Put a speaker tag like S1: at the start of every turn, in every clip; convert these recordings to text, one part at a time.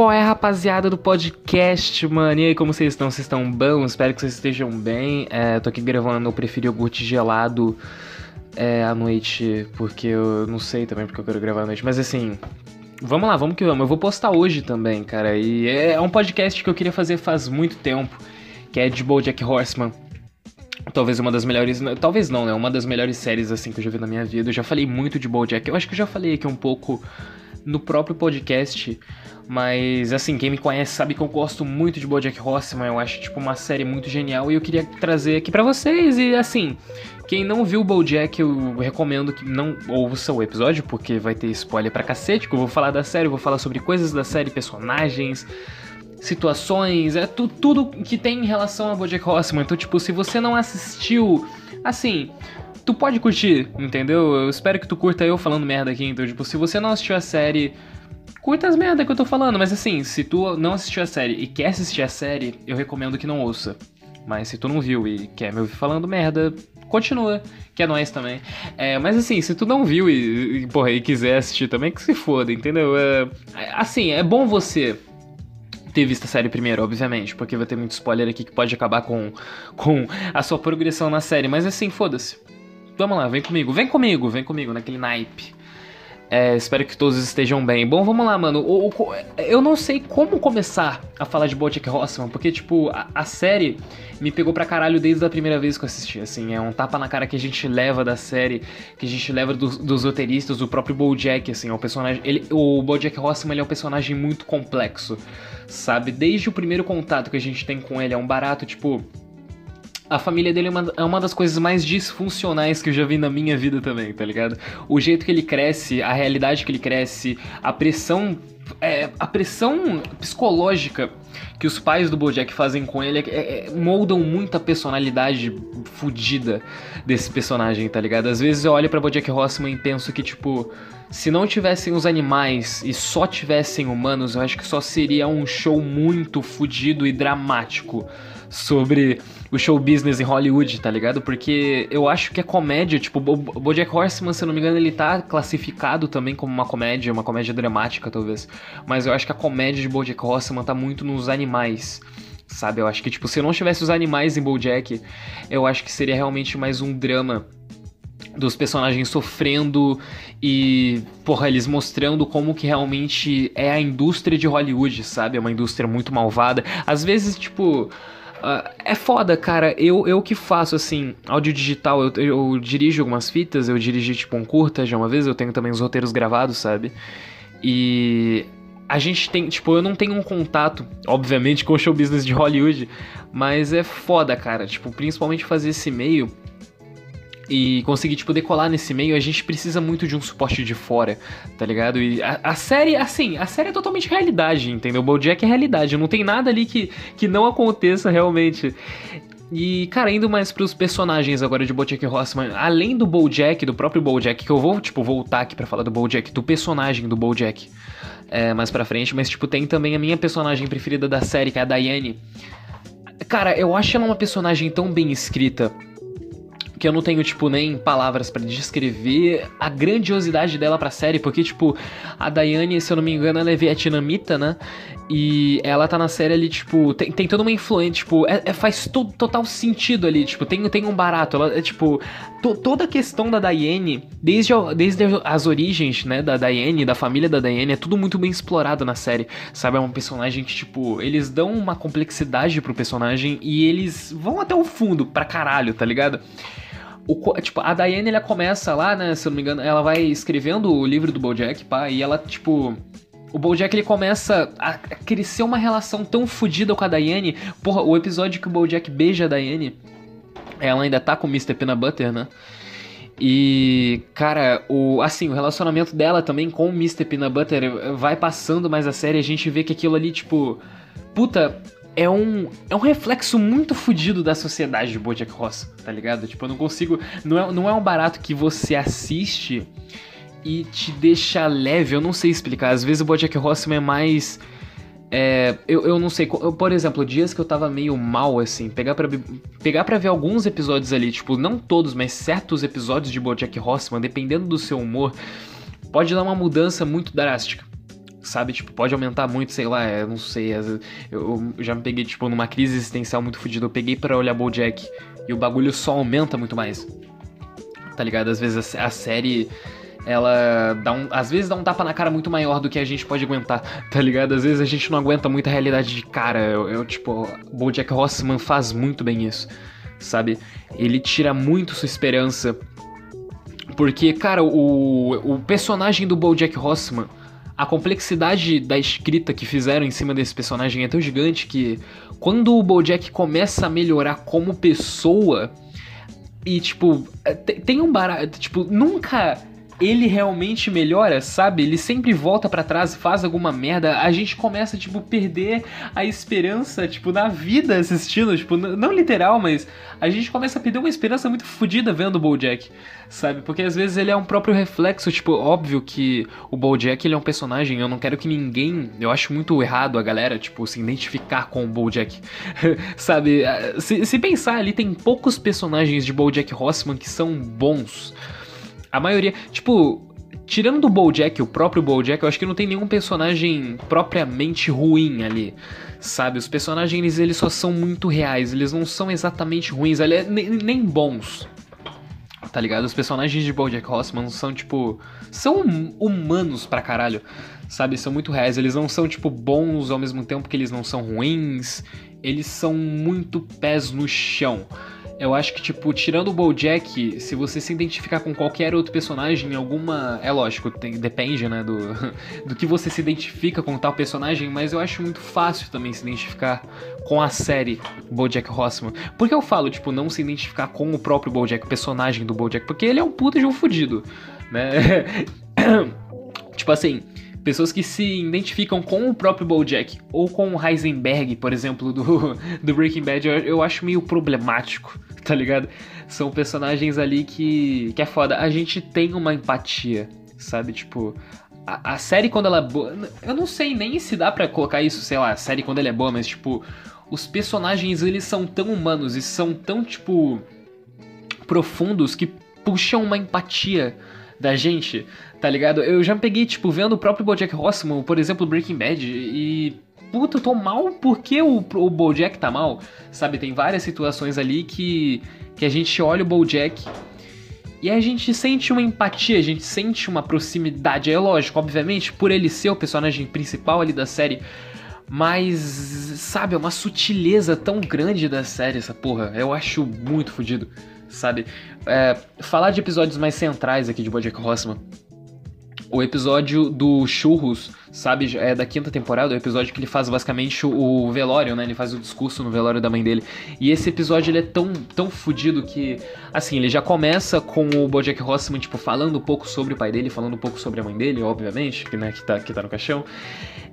S1: Qual é, rapaziada do podcast, mano? E aí, como vocês estão? Vocês estão bons? Espero que vocês estejam bem. É, tô aqui gravando o Prefiro Iogurte Gelado é, à noite, porque eu não sei também porque eu quero gravar à noite. Mas assim, vamos lá, vamos que vamos. Eu vou postar hoje também, cara. E é um podcast que eu queria fazer faz muito tempo, que é de BoJack Horseman. Talvez uma das melhores, talvez não, né? Uma das melhores séries assim que eu já vi na minha vida. Eu já falei muito de BoJack. Eu acho que eu já falei aqui um pouco no próprio podcast, mas assim, quem me conhece sabe que eu gosto muito de BoJack Horseman. Eu acho tipo uma série muito genial e eu queria trazer aqui para vocês e assim, quem não viu o BoJack, eu recomendo que não ouça o episódio, porque vai ter spoiler pra cacete, que eu vou falar da série, eu vou falar sobre coisas da série, personagens, situações, é tu, tudo que tem em relação a BoJack Horseman. Então, tipo, se você não assistiu, assim, tu pode curtir, entendeu? Eu espero que tu curta eu falando merda aqui. Então, tipo, se você não assistiu a série, curta as merda que eu tô falando. Mas assim, se tu não assistiu a série e quer assistir a série, eu recomendo que não ouça. Mas se tu não viu e quer me ouvir falando merda, continua, que é nós também. É, mas assim, se tu não viu e, e, porra, e quiser assistir também, que se foda, entendeu? É, assim, é bom você ter visto a série primeiro, obviamente, porque vai ter muito spoiler aqui que pode acabar com, com a sua progressão na série, mas assim, foda-se. Vamos lá, vem comigo, vem comigo, vem comigo, naquele naipe. É, espero que todos estejam bem. Bom, vamos lá, mano. O, o, eu não sei como começar a falar de Bojack Horseman, porque, tipo, a, a, série me pegou pra caralho desde a primeira vez que eu assisti, assim. É um tapa na cara que a gente leva da série, que a gente leva dos, roteiristas, do próprio Bojack, assim. É um personagem... Ele, o Bojack Horseman, ele é um personagem muito complexo, sabe? Desde o primeiro contato que a gente tem com ele, é um barato, tipo a família dele é uma, é uma das coisas mais disfuncionais que eu já vi na minha vida também, tá ligado? O jeito que ele cresce, a realidade que ele cresce, a pressão. É, a pressão psicológica que os pais do Bojack fazem com ele é, é, moldam muito a personalidade fodida desse personagem, tá ligado? Às vezes eu olho pra Bojack Horseman e penso que, tipo, se não tivessem os animais e só tivessem humanos, eu acho que só seria um show muito fodido e dramático sobre o show business em Hollywood, tá ligado? Porque eu acho que é comédia, tipo, o Bojack Horseman, se eu não me engano, ele tá classificado também como uma comédia, uma comédia dramática, talvez. Mas eu acho que a comédia de Bojack Horseman tá muito nos animais sabe? Eu acho que, tipo, se não tivesse os animais em BoJack, eu acho que seria realmente mais um drama dos personagens sofrendo e, porra, eles mostrando como que realmente é a indústria de Hollywood, sabe? É uma indústria muito malvada. Às vezes, tipo, Uh, é foda, cara. Eu, eu que faço, assim, áudio digital, eu, eu dirijo algumas fitas, eu dirigi, tipo, um curta já uma vez, eu tenho também os roteiros gravados, sabe? E a gente tem, tipo, eu não tenho um contato, obviamente, com o show business de Hollywood, mas é foda, cara. Tipo, principalmente fazer esse meio e conseguir, tipo, decolar nesse meio, a gente precisa muito de um suporte de fora, tá ligado? E a, a série, assim, a série é totalmente realidade, entendeu? O Bojack é realidade, não tem nada ali que, que não aconteça realmente. E, cara, indo mais pros personagens agora de Bojack Horseman, além do Bojack, do próprio Bojack, que eu vou, tipo, voltar aqui para falar do Bojack, do personagem do Bojack é, mais pra frente, mas, tipo, tem também a minha personagem preferida da série, que é a Diane. Cara, eu acho ela uma personagem tão bem escrita, que eu não tenho, tipo, nem palavras para descrever a grandiosidade dela pra série, porque, tipo, a Daiane, se eu não me engano, ela é vietnamita, né? E ela tá na série ali, tipo, tem, tem toda uma influência, tipo, é, é, faz to, total sentido ali, tipo, tem, tem um barato, ela é, tipo, to, toda a questão da Diane, desde, desde as origens, né, da Diane, da família da Diane, é tudo muito bem explorado na série, sabe? É um personagem que, tipo, eles dão uma complexidade pro personagem e eles vão até o fundo pra caralho, tá ligado? O, tipo, a Diane, ela começa lá, né, se eu não me engano, ela vai escrevendo o livro do Bojack, pá, e ela, tipo... O Bojack, ele começa a crescer uma relação tão fodida com a Diane. Porra, o episódio que o Bojack beija a Diane, ela ainda tá com o Mr. Peanut Butter, né? E, cara, o assim, o relacionamento dela também com o Mr. Peanut Butter vai passando mais a série, a gente vê que aquilo ali, tipo, puta, é um, é um reflexo muito fodido da sociedade de Bojack Horseman, tá ligado? Tipo, eu não consigo. Não é, não é um barato que você assiste e te deixa leve, eu não sei explicar. Às vezes o Bojack Horseman é mais. É, eu, eu não sei, por exemplo, dias que eu tava meio mal, assim, pegar pra, pegar pra ver alguns episódios ali, tipo, não todos, mas certos episódios de Bojack Horseman, dependendo do seu humor, pode dar uma mudança muito drástica sabe? Tipo, pode aumentar muito, sei lá, eu não sei. Eu, já me peguei, tipo, numa crise existencial muito fodida. Eu peguei para olhar Bojack e o bagulho só aumenta muito mais. Tá ligado? Às vezes a, a série ela dá um, às vezes dá um tapa na cara muito maior do que a gente pode aguentar, tá ligado? Às vezes a gente não aguenta muita realidade de cara. Eu, eu tipo, BoJack Horseman faz muito bem isso, sabe? Ele tira muito sua esperança. Porque, cara, o, o personagem do BoJack Horseman, a complexidade da escrita que fizeram em cima desse personagem é tão gigante que quando o BoJack começa a melhorar como pessoa e tipo, é, tem um barato, tipo, nunca ele realmente melhora, sabe? Ele sempre volta para trás, faz alguma merda, a gente começa, tipo, perder a esperança, tipo, na vida assistindo, tipo, não literal, mas a gente começa a perder uma esperança muito fodida vendo o BoJack, sabe? Porque às vezes ele é um próprio reflexo, tipo, óbvio que o BoJack, ele é um personagem, eu não quero que ninguém, eu acho muito errado a galera, tipo, se identificar com o BoJack, sabe? Se, se pensar ali, tem poucos personagens de BoJack Horseman que são bons, a maioria, tipo, tirando do BoJack, o próprio BoJack, eu acho que não tem nenhum personagem propriamente ruim ali, sabe? Os personagens eles só são muito reais, eles não são exatamente ruins, ali, nem, nem bons. Tá ligado? Os personagens de BoJack Horseman são tipo, são humanos pra caralho, sabe? São muito reais, eles não são tipo bons ao mesmo tempo que eles não são ruins, eles são muito pés no chão. Eu acho que, tipo, tirando o Bojack, se você se identificar com qualquer outro personagem, alguma. É lógico, tem, depende, né, do, do que você se identifica com tal personagem, mas eu acho muito fácil também se identificar com a série Bojack Horseman. Por que eu falo, tipo, não se identificar com o próprio Bojack, o personagem do Bojack? Porque ele é um puta de um fudido, né? tipo assim, pessoas que se identificam com o próprio BoJack ou com o Heisenberg, por exemplo, do, do Breaking Bad, eu, eu acho meio problemático, tá ligado? São personagens ali que, que é foda. A gente tem uma empatia, sabe? Tipo, a, a série quando ela é boa. Eu não sei nem se dá para colocar isso, sei lá, a série quando ela é boa, mas tipo, os personagens eles são tão humanos e são tão, tipo, profundos que puxam uma empatia da gente, tá ligado? Eu já peguei, tipo, vendo o próprio Bojack Horseman, por exemplo, Breaking Bad, e. Puta, eu tô mal porque o, o Bojack tá mal, sabe? Tem várias situações ali que, que a gente olha o Bojack e a gente sente uma empatia, a gente sente uma proximidade. É lógico, obviamente, por ele ser o personagem principal ali da série. Mas, sabe, é uma sutileza tão grande da série, essa porra. Eu acho muito fodido sabe? É, falar de episódios mais centrais aqui de Bojack Horseman. O episódio do Churros, sabe, é da quinta temporada, o episódio que ele faz basicamente o velório, né? Ele faz o discurso no velório da mãe dele. E esse episódio ele é tão, tão fodido que, assim, ele já começa com o Bojack Horseman, tipo, falando um pouco sobre o pai dele, falando um pouco sobre a mãe dele, obviamente, que, né, que, tá, que tá no caixão.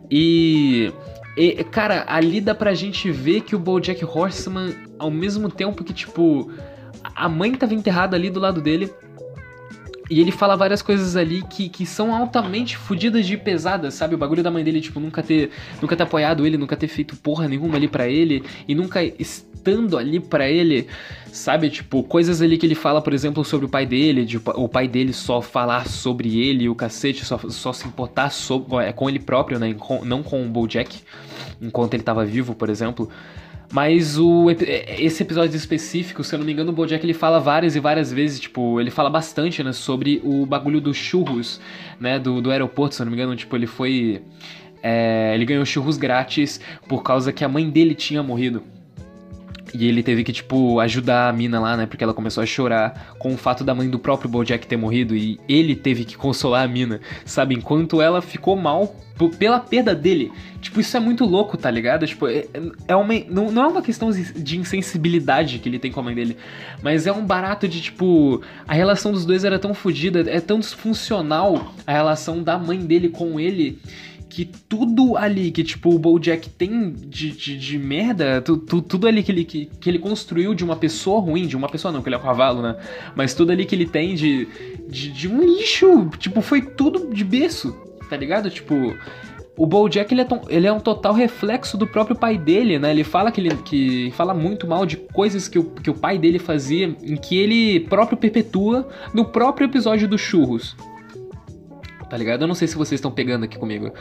S1: E e, cara, ali dá pra gente ver que o BoJack Horseman, ao mesmo tempo que, tipo, a mãe estava enterrada ali do lado dele. E ele fala várias coisas ali que, que são altamente fodidas de pesadas, sabe? O bagulho da mãe dele, tipo, nunca ter, nunca ter apoiado ele, nunca ter feito porra nenhuma ali para ele, e nunca estando ali para ele, sabe? Tipo, coisas ali que ele fala, por exemplo, sobre o pai dele, de o pai dele só falar sobre ele, o cacete, só, só se importar sobre, é, com ele próprio, né? Não com o Bojack, enquanto ele tava vivo, por exemplo. Mas o, esse episódio específico, se eu não me engano, o Bojack ele fala várias e várias vezes, tipo, ele fala bastante, né, sobre o bagulho dos churros, né, do, do aeroporto, se eu não me engano, tipo, ele foi... É, ele ganhou churros grátis por causa que a mãe dele tinha morrido. E ele teve que, tipo, ajudar a mina lá, né? Porque ela começou a chorar com o fato da mãe do próprio Bojack ter morrido. E ele teve que consolar a mina, sabe? Enquanto ela ficou mal pela perda dele. Tipo, isso é muito louco, tá ligado? Tipo, é, é uma, não, não é uma questão de insensibilidade que ele tem com a mãe dele, mas é um barato de, tipo, a relação dos dois era tão fodida, é tão disfuncional a relação da mãe dele com ele que tudo ali que, tipo, o Bojack tem de, de, de merda, tu, tu, tudo ali que ele, que, que ele construiu de uma pessoa ruim, de uma pessoa não, que ele é um cavalo, né? Mas tudo ali que ele tem de, de, de um lixo, tipo, foi tudo de berço, tá ligado? Tipo, o Bojack ele é, ele é um total reflexo do próprio pai dele, né? Ele fala que ele que fala muito mal de coisas que o, que o pai dele fazia, em que ele próprio perpetua no próprio episódio dos churros. Tá ligado? Eu não sei se vocês estão pegando aqui comigo.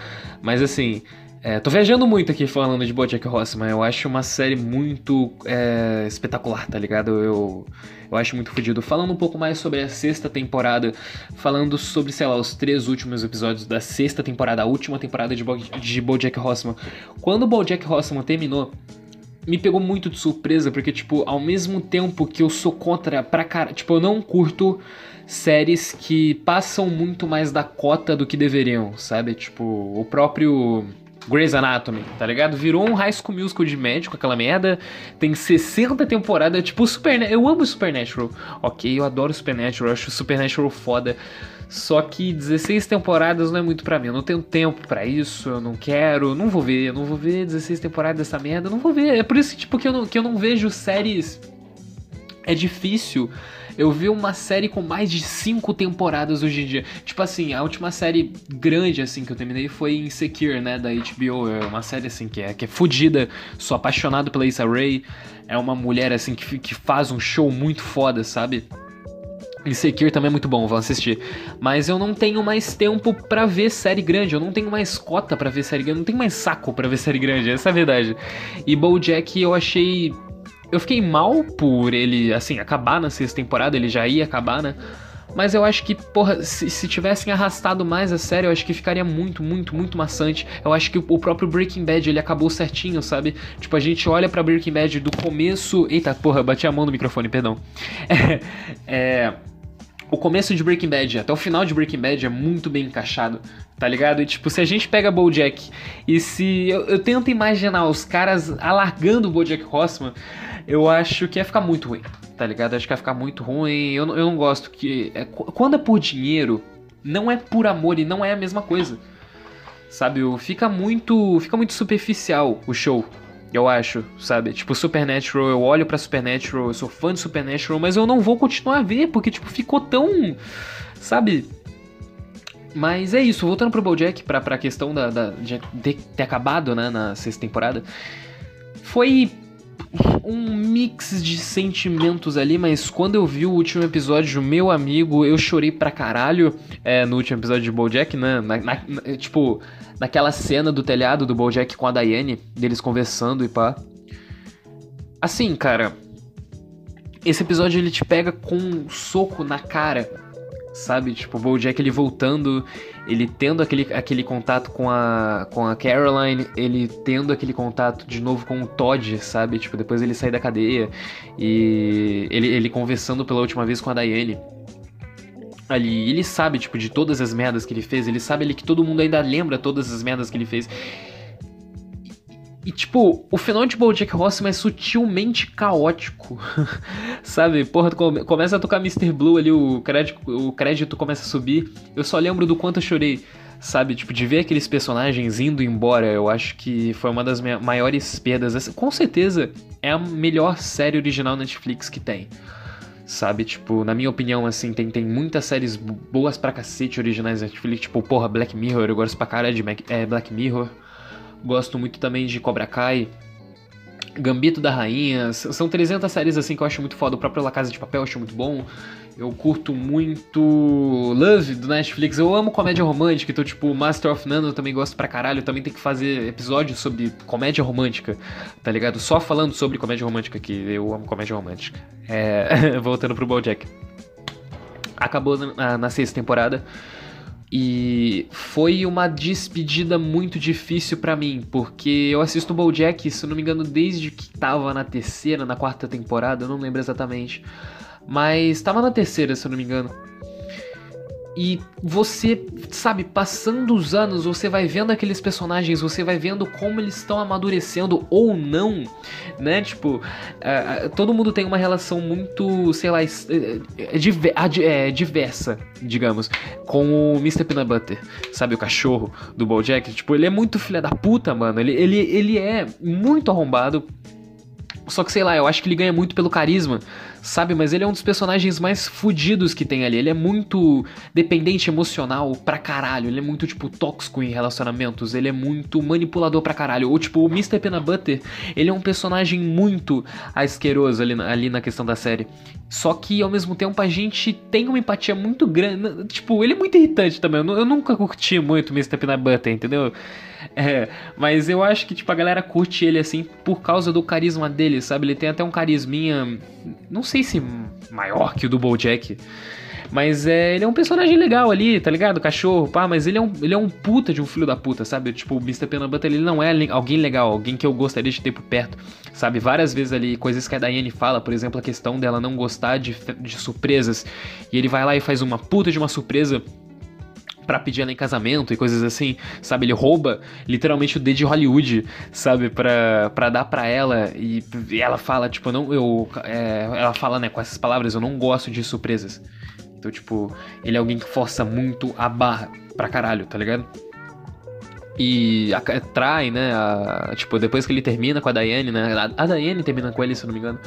S1: Mas assim, é, tô viajando muito aqui falando de Bojack Horseman. Eu acho uma série muito é, espetacular, tá ligado? Eu, eu acho muito fodido. Falando um pouco mais sobre a sexta temporada, falando sobre, sei lá, os três últimos episódios da sexta temporada, a última temporada de, Bo de Bojack Horseman. Quando Bojack Horseman terminou, me pegou muito de surpresa, porque, tipo, ao mesmo tempo que eu sou contra pra cara. Tipo, eu não curto séries que passam muito mais da cota do que deveriam, sabe? Tipo, o próprio Grey's Anatomy, tá ligado? Virou um high school musical de médico, aquela merda. Tem 60 temporadas, tipo Super... Eu amo Supernatural. Ok, eu adoro Supernatural, eu acho Supernatural foda. Só que 16 temporadas não é muito para mim. Eu não tenho tempo para isso, eu não quero, não vou ver, não vou ver 16 temporadas dessa merda, não vou ver. É por isso tipo, que, eu não, que eu não vejo séries. É difícil eu vi uma série com mais de cinco temporadas hoje em dia. Tipo assim, a última série grande assim que eu terminei foi Insecure, né, da HBO. É uma série assim que é, que é fodida. Sou apaixonado pela Issa Rae. É uma mulher assim que, que faz um show muito foda, sabe? Insecure também é muito bom, vão assistir. Mas eu não tenho mais tempo para ver série grande, eu não tenho mais cota para ver série grande, eu não tenho mais saco para ver série grande, essa é a verdade. E BoJack eu achei eu fiquei mal por ele, assim, acabar na sexta temporada, ele já ia acabar, né? Mas eu acho que, porra, se, se, tivessem arrastado mais a série, eu acho que ficaria muito, muito, muito maçante. Eu acho que o, o próprio Breaking Bad, ele acabou certinho, sabe? Tipo, a gente olha pra Breaking Bad do começo... Eita, porra, bati a mão no microfone, perdão. é... é o começo de Breaking Bad até o final de Breaking Bad é muito bem encaixado, tá ligado? E tipo, se a gente pega BoJack e se eu, eu tento imaginar os caras alargando o BoJack Horseman, eu acho que ia ficar muito ruim, tá ligado? Acho que ia ficar muito ruim. Eu, eu não gosto que é, quando é por dinheiro, não é por amor e não é a mesma coisa. Sabe, fica muito, fica muito superficial o show. Eu acho, sabe? Tipo, Supernatural, eu olho pra Supernatural, eu sou fã de Supernatural, mas eu não vou continuar a ver, porque, tipo, ficou tão. Sabe? Mas é isso, voltando pro Bojack, pra, pra questão da, da, de ter acabado, né, na sexta temporada. Foi um mix de sentimentos ali, mas quando eu vi o último episódio, meu amigo, eu chorei pra caralho é, no último episódio de Bojack, né? Na, na, na, tipo, naquela cena do telhado do Bojack com a Diane, deles conversando e pá. Assim, cara, esse episódio ele te pega com um soco na cara, sabe? Tipo, o Bojack ele voltando ele tendo aquele, aquele contato com a, com a Caroline, ele tendo aquele contato de novo com o Todd, sabe? Tipo, depois ele sair da cadeia e ele, ele conversando pela última vez com a Diane. Ali, ele sabe, tipo, de todas as merdas que ele fez, ele sabe ali que todo mundo ainda lembra todas as merdas que ele fez. E, tipo, o final de BoJack Horseman é sutilmente caótico, sabe? Porra, come, começa a tocar Mr. Blue ali, o crédito, o crédito começa a subir. Eu só lembro do quanto eu chorei, sabe? Tipo, de ver aqueles personagens indo embora, eu acho que foi uma das maiores perdas. Com certeza, é a melhor série original Netflix que tem. Sabe, tipo, na minha opinião, assim, tem, tem muitas séries boas pra cacete originais Netflix, tipo, porra, Black Mirror, eu gosto pra caralho de Mac, é, Black Mirror. Gosto muito também de Cobra Kai. Gambito da Rainha, são 300 séries assim que eu acho muito foda. O próprio La Casa de Papel eu acho muito bom. Eu curto muito Love do Netflix. Eu amo comédia romântica, então, tipo, Master of None eu também gosto pra caralho. Eu também tem que fazer episódios sobre comédia romântica, tá ligado? Só falando sobre comédia romântica, que eu amo comédia romântica. É... Voltando pro Bojack. Acabou na, na sexta temporada. E foi uma despedida muito difícil para mim, porque eu assisto o BoJack, se não me engano, desde que tava na terceira, na quarta temporada, eu não lembro exatamente. Mas tava na terceira, se eu não me engano. E você, sabe, passando os anos, você vai vendo aqueles personagens, você vai vendo como eles estão amadurecendo ou não, né? Tipo, uh, todo mundo tem uma relação muito, sei lá, diver é, diversa, digamos, com o Mr. Peanut Butter, sabe? O cachorro do Bojack. Tipo, ele é muito filha da puta, mano. Ele, ele, ele é muito arrombado. Só que sei lá, eu acho que ele ganha muito pelo carisma, sabe? Mas ele é um dos personagens mais fudidos que tem ali. Ele é muito dependente emocional pra caralho. Ele é muito, tipo, tóxico em relacionamentos. Ele é muito manipulador pra caralho. Ou, tipo, o Mr. Peanut Butter, ele é um personagem muito asqueroso ali, ali na questão da série. Só que ao mesmo tempo a gente tem uma empatia muito grande. Tipo, ele é muito irritante também. Eu, eu nunca curti muito Mr. Peanut Butter, entendeu? É, mas eu acho que tipo a galera curte ele assim por causa do carisma dele, sabe? Ele tem até um carisminha, não sei se maior que o do BoJack. Mas é, ele é um personagem legal ali, tá ligado? Cachorro, pá, mas ele é um, ele é um puta de um filho da puta, sabe? Tipo, o Mr. Peanut ele não é alguém legal, alguém que eu gostaria de ter por perto, sabe? Várias vezes ali, coisas que a Diane fala, por exemplo, a questão dela não gostar de, de surpresas, e ele vai lá e faz uma puta de uma surpresa para pedir ela em casamento e coisas assim, sabe? Ele rouba literalmente o D de Hollywood, sabe? Pra, dar pra ela e, e ela fala, tipo, não, eu. É, ela fala, né, com essas palavras, eu não gosto de surpresas. Então, tipo, ele é alguém que força muito a barra pra caralho, tá ligado? E a, trai, né? A, tipo, depois que ele termina com a Diane, né? A, a Diane termina com ele, se eu não me engano.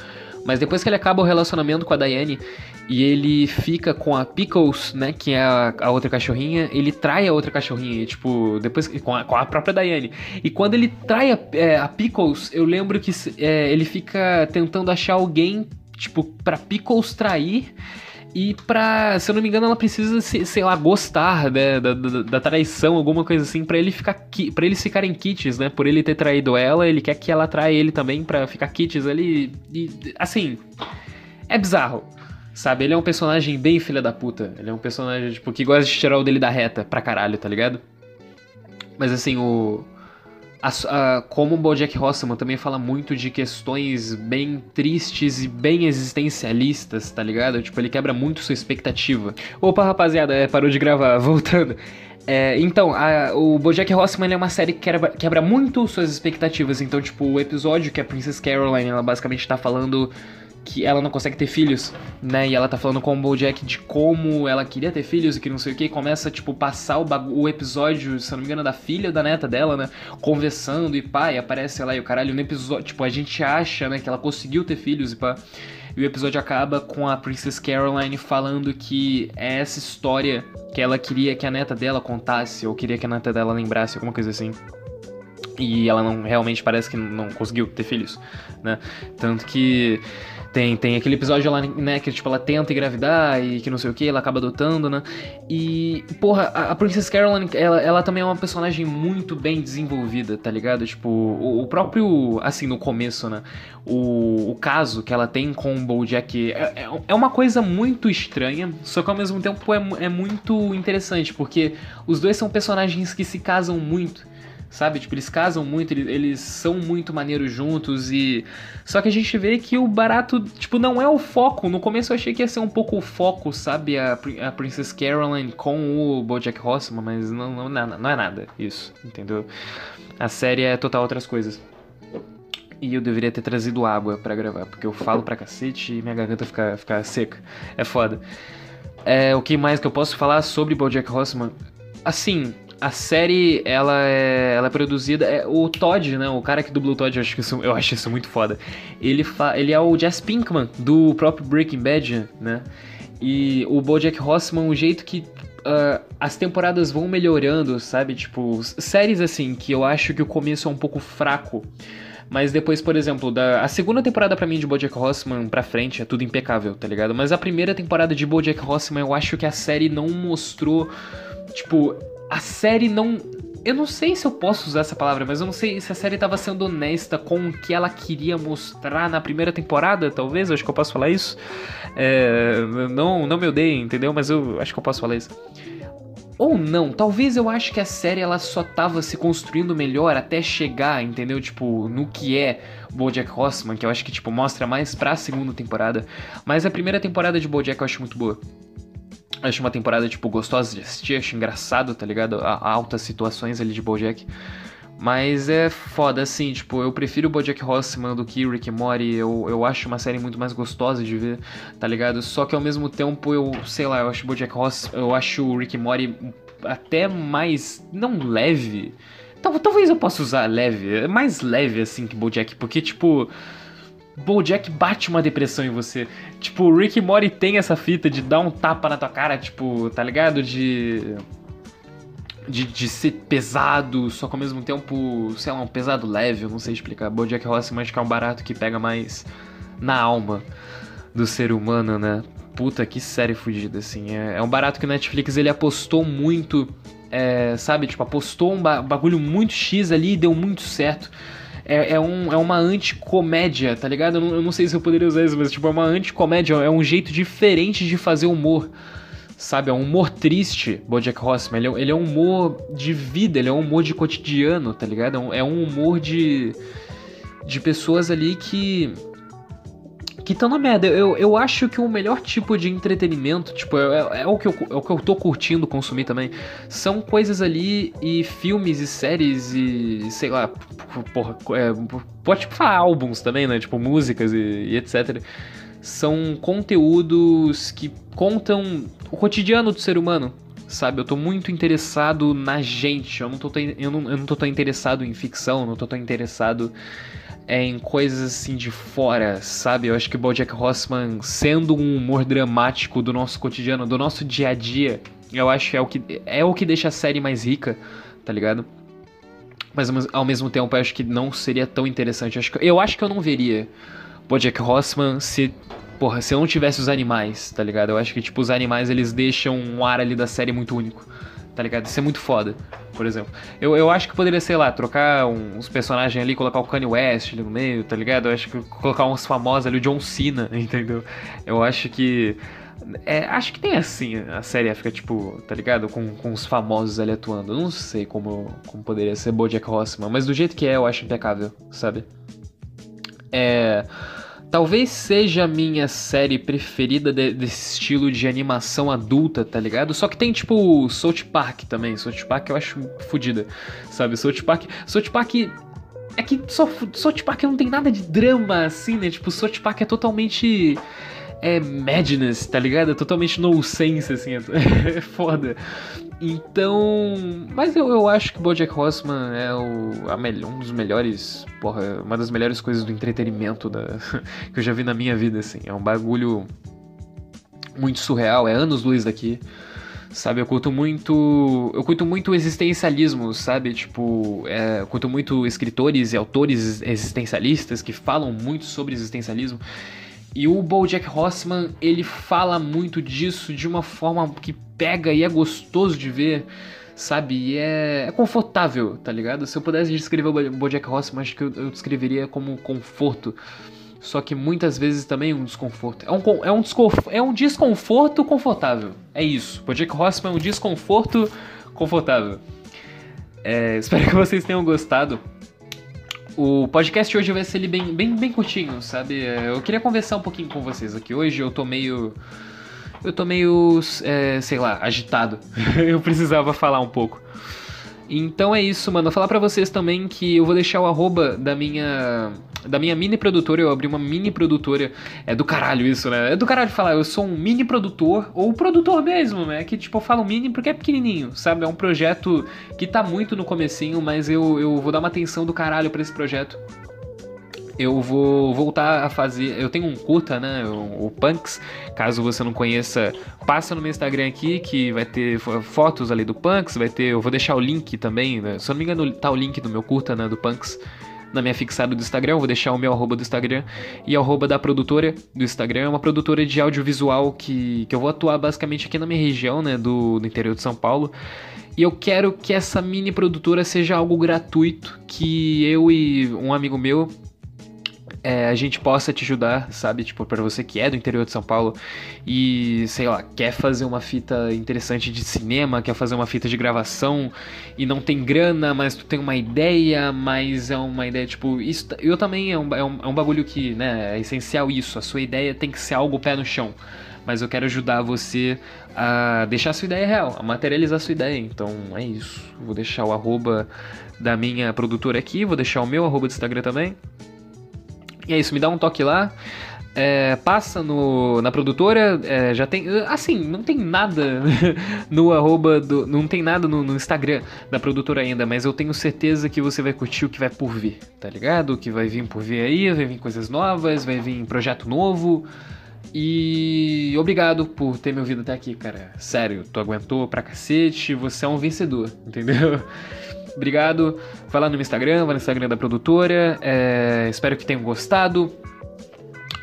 S1: Mas depois que ele acaba o relacionamento com a Diane e ele fica com a Pickles, né? Que é a, a outra cachorrinha, ele trai a outra cachorrinha, tipo, depois com a, com a própria Diane. E quando ele trai a, é, a Pickles, eu lembro que é, ele fica tentando achar alguém, tipo, pra Pickles trair. E pra, se eu não me engano, ela precisa, sei lá, gostar né, da, da, da, traição, alguma coisa assim, para ele ficar para eles ficarem kits, né? Por ele ter traído ela, ele quer que ela traia ele também para ficar kits ali. E, assim, é bizarro. Sabe, ele é um personagem bem filha da puta. Ele é um personagem, tipo, que gosta de tirar o dele da reta pra caralho, tá ligado? Mas assim, o a, a, como o Bojack Horseman também fala muito de questões bem tristes e bem existencialistas, tá ligado? Tipo, ele quebra muito sua expectativa. Opa, rapaziada, é, parou de gravar, voltando. É, então, a, o Bojack Horseman é uma série que quebra, quebra muito suas expectativas. Então, tipo, o episódio que a Princess Caroline, ela basicamente tá falando que ela não consegue ter filhos, né? E ela tá falando com o Bojack de como ela queria ter filhos e que não sei o que. começa, tipo, passar o, o episódio, se eu não me engano, da filha da neta dela, né? Conversando e pá, e aparece lá e o caralho no episódio. Tipo, a gente acha, né, que ela conseguiu ter filhos e pá. E o episódio acaba com a Princess Caroline falando que é essa história que ela queria que a neta dela contasse, ou queria que a neta dela lembrasse, alguma coisa assim. E ela não realmente parece que não conseguiu ter filhos, né? Tanto que tem, tem aquele episódio lá, né, que tipo, ela tenta engravidar e que não sei o que, ela acaba adotando, né? E, porra, a, Princess Caroline, ela, ela também é uma personagem muito bem desenvolvida, tá ligado? Tipo, o, o próprio, assim, no começo, né? O, o caso que ela tem com o Bojack é, é, é uma coisa muito estranha, só que ao mesmo tempo é, é muito interessante, porque os dois são personagens que se casam muito sabe? Tipo, eles casam muito, eles, eles, são muito maneiros juntos e. Só que a gente vê que o barato, tipo, não é o foco. No começo eu achei que ia ser um pouco o foco, sabe? A, a Princess Caroline com o Bojack Horseman, mas não, não, não é nada isso, entendeu? A série é total outras coisas. E eu deveria ter trazido água para gravar, porque eu falo pra cacete e minha garganta fica, fica seca. É foda. É, o que mais que eu posso falar sobre Bojack Horseman? Assim, a série, ela é, ela é produzida. É, o Todd, né? O cara que dubla o Todd, eu acho, isso, eu acho isso muito foda. Ele, fa, ele é o Jess Pinkman, do próprio Breaking Bad, né? E o Bojack Horseman, o jeito que uh, as temporadas vão melhorando, sabe? Tipo, séries assim, que eu acho que o começo é um pouco fraco. Mas depois, por exemplo, da, a segunda temporada para mim de BoJack Horseman pra frente é tudo impecável, tá ligado? Mas a primeira temporada de BoJack Horseman eu acho que a série não mostrou, tipo, a série não. Eu não sei se eu posso usar essa palavra, mas eu não sei se a série estava sendo honesta com o que ela queria mostrar na primeira temporada, talvez. Acho que eu posso falar isso. É, não, não me odeiem, entendeu? Mas eu acho que eu posso falar isso. Ou não, talvez eu acho que a série ela só tava se construindo melhor até chegar, entendeu? Tipo, no que é BoJack Horseman, que eu acho que tipo mostra mais pra segunda temporada. Mas a primeira temporada de BoJack eu acho muito boa. Acho uma temporada, tipo, gostosa de assistir, acho engraçado, tá ligado? A, altas situações ali de Bojack. Mas é foda, assim, tipo, eu prefiro Bojack Horseman do que Rick and Morty, eu, eu acho uma série muito mais gostosa de ver, tá ligado? Só que ao mesmo tempo eu, sei lá, eu acho Bojack Horseman, eu acho o Rick and Morty até mais, não leve, talvez eu possa usar leve, é mais leve assim que Bojack, porque tipo... Bojack bate uma depressão em você. Tipo, o Rick Mori tem essa fita de dar um tapa na tua cara, tipo, tá ligado? De. De, de ser pesado, só que ao mesmo tempo, sei lá, um pesado leve, eu não sei explicar. Bojack Horseman acho que é um barato que pega mais na alma. do ser humano, né? Puta, que série fodida, assim. É, é, um barato que o Netflix ele apostou muito, é, sabe? Tipo, apostou um ba bagulho muito X ali e deu muito certo. É, é, um, é uma anticomédia, tá ligado? Eu não, eu não sei se eu poderia usar isso, mas tipo, é uma anticomédia, é um jeito diferente de fazer humor sabe? É um humor triste, Bojack Horseman. Ele é, ele é um humor de vida, ele é um humor de cotidiano, tá ligado? É um, é um humor de, de pessoas ali que que estão na merda. Eu, eu acho que o melhor tipo de entretenimento, tipo, é, é, o que eu, é o que eu tô curtindo consumir também, são coisas ali e filmes e séries e, sei lá, porra, é, pode falar álbuns também, né? Tipo, músicas e, e etc são conteúdos que contam o cotidiano do ser humano, sabe? Eu tô muito interessado na gente, eu não tô, eu não, eu não tô tão interessado em ficção, não tô tão interessado é, em coisas assim de fora, sabe? Eu acho que BoJack Horseman, sendo um humor dramático do nosso cotidiano, do nosso dia a dia, eu acho que é o que, é o que deixa a série mais rica, tá ligado? Mas ao mesmo tempo eu acho que não seria tão interessante. Eu acho que, eu, acho que eu não veria Bojack Horseman se porra, se eu não tivesse os animais, tá ligado? Eu acho que, tipo, os animais, eles deixam um ar ali da série muito único, tá ligado? Isso é muito foda, por exemplo. Eu, eu acho que poderia, sei lá, trocar uns personagens ali, colocar o Kanye West ali no meio, tá ligado? Eu acho que colocar uns famosos ali, o John Cena, entendeu? Eu acho que... É, acho que tem assim, a série fica, tipo, tá ligado? Com, com os famosos ali atuando. Eu não sei como, como poderia ser Bojack Horseman, mas do jeito que é, eu acho impecável, sabe? É... Talvez seja a minha série preferida de, desse estilo de animação adulta, tá ligado? Só que tem tipo South Park também. South Park eu acho fodida, sabe? South Park. South Park. É que só, South Park não tem nada de drama assim, né? Tipo, South Park é totalmente é madness, tá ligado? É totalmente no sense, assim, é foda. Então, mas eu, eu acho que BoJack Horseman é o, a um dos melhores, porra, uma das melhores coisas do entretenimento da, que eu já vi na minha vida, assim. É um bagulho muito surreal, é anos luz daqui. Sabe, eu curto muito. Eu curto muito existencialismo, sabe? Tipo, é, eu curto muito escritores e autores existencialistas que falam muito sobre existencialismo. E o BoJack Horseman, ele fala muito disso de uma forma que pega e é gostoso de ver, sabe? E é, é confortável, tá ligado? Se eu pudesse descrever o BoJack Horseman, acho que eu, eu descreveria como conforto. Só que muitas vezes também um desconforto. É um, é um, desconforto, é um desconforto confortável. É isso. BoJack Horseman é um desconforto confortável. É, espero que vocês tenham gostado. O podcast hoje vai ser bem, bem, bem curtinho, sabe? É, eu queria conversar um pouquinho com vocês aqui. Hoje eu tô meio. Eu tô meio. É, sei lá, agitado. eu precisava falar um pouco. Então é isso, mano. Falar pra vocês também que eu vou deixar o arroba da minha da minha mini produtora, eu abri uma mini produtora. É do caralho isso, né? É do caralho falar, eu sou um mini produtor, ou produtor mesmo, né? Que tipo, eu falo mini porque é pequenininho, sabe? É um projeto que tá muito no comecinho, mas eu, eu vou dar uma atenção do caralho para esse projeto. Eu vou voltar a fazer. Eu tenho um curta, né? O, Punks. Caso você não conheça, passa no meu Instagram aqui que vai ter fotos ali do Punks. Vai ter. Eu vou deixar o link também. Né? Se eu não me engano, tá o link do meu curta, né? Do Punks na minha fixada do Instagram, vou deixar o meu arroba do Instagram e arroba da produtora do Instagram. É uma produtora de audiovisual que, que eu vou atuar basicamente aqui na minha região, né, do, do interior de São Paulo. E eu quero que essa mini produtora seja algo gratuito, que eu e um amigo meu é, a gente possa te ajudar, sabe? Tipo, para você que é do interior de São Paulo e, sei lá, quer fazer uma fita interessante de cinema, quer fazer uma fita de gravação e não tem grana, mas tu tem uma ideia, mas é uma ideia, tipo, isso eu também é um, é um, é um bagulho que, né, é essencial isso. A sua ideia tem que ser algo pé no chão mas eu quero ajudar você a deixar a sua ideia real, a materializar a sua ideia. Então é isso. Vou deixar o arroba da minha produtora aqui, vou deixar o meu arroba do Instagram também. E é isso, me dá um toque lá. É, passa no, na produtora, é, já tem. Assim, não tem nada no arroba do. Não tem nada no, no, Instagram da produtora ainda, mas eu tenho certeza que você vai curtir o que vai por vir, tá ligado? O que vai vir por vir aí, vai vir coisas novas, vai vir projeto novo. E obrigado por ter me ouvido até aqui, cara. Sério, tu aguentou pra cacete, você é um vencedor, entendeu? Obrigado. Vai lá no meu Instagram, vai no Instagram da produtora. É, espero que tenham gostado.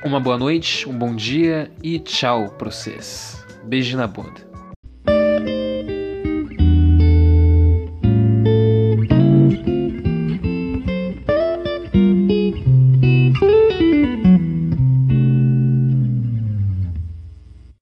S1: uma boa noite, um bom dia e tchau pra vocês. Beijo na bunda.